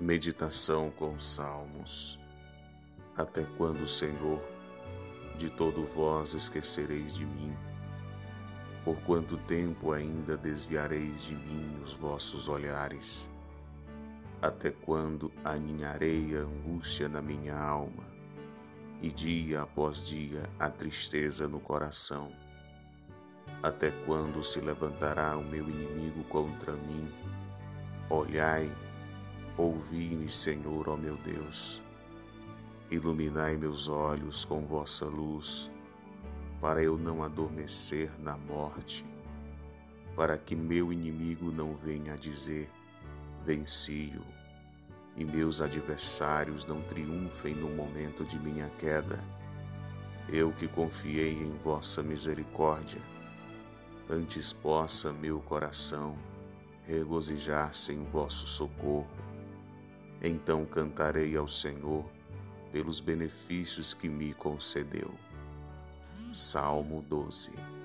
Meditação com Salmos. Até quando, Senhor, de todo vós esquecereis de mim? Por quanto tempo ainda desviareis de mim os vossos olhares? Até quando aninharei a angústia na minha alma, e dia após dia a tristeza no coração? Até quando se levantará o meu inimigo contra mim? Olhai, Ouvi-me, Senhor, ó meu Deus. Iluminai meus olhos com vossa luz, para eu não adormecer na morte, para que meu inimigo não venha a dizer: venci-o, e meus adversários não triunfem no momento de minha queda. Eu que confiei em vossa misericórdia, antes possa meu coração regozijar-se em vosso socorro então cantarei ao Senhor pelos benefícios que me concedeu. Salmo 12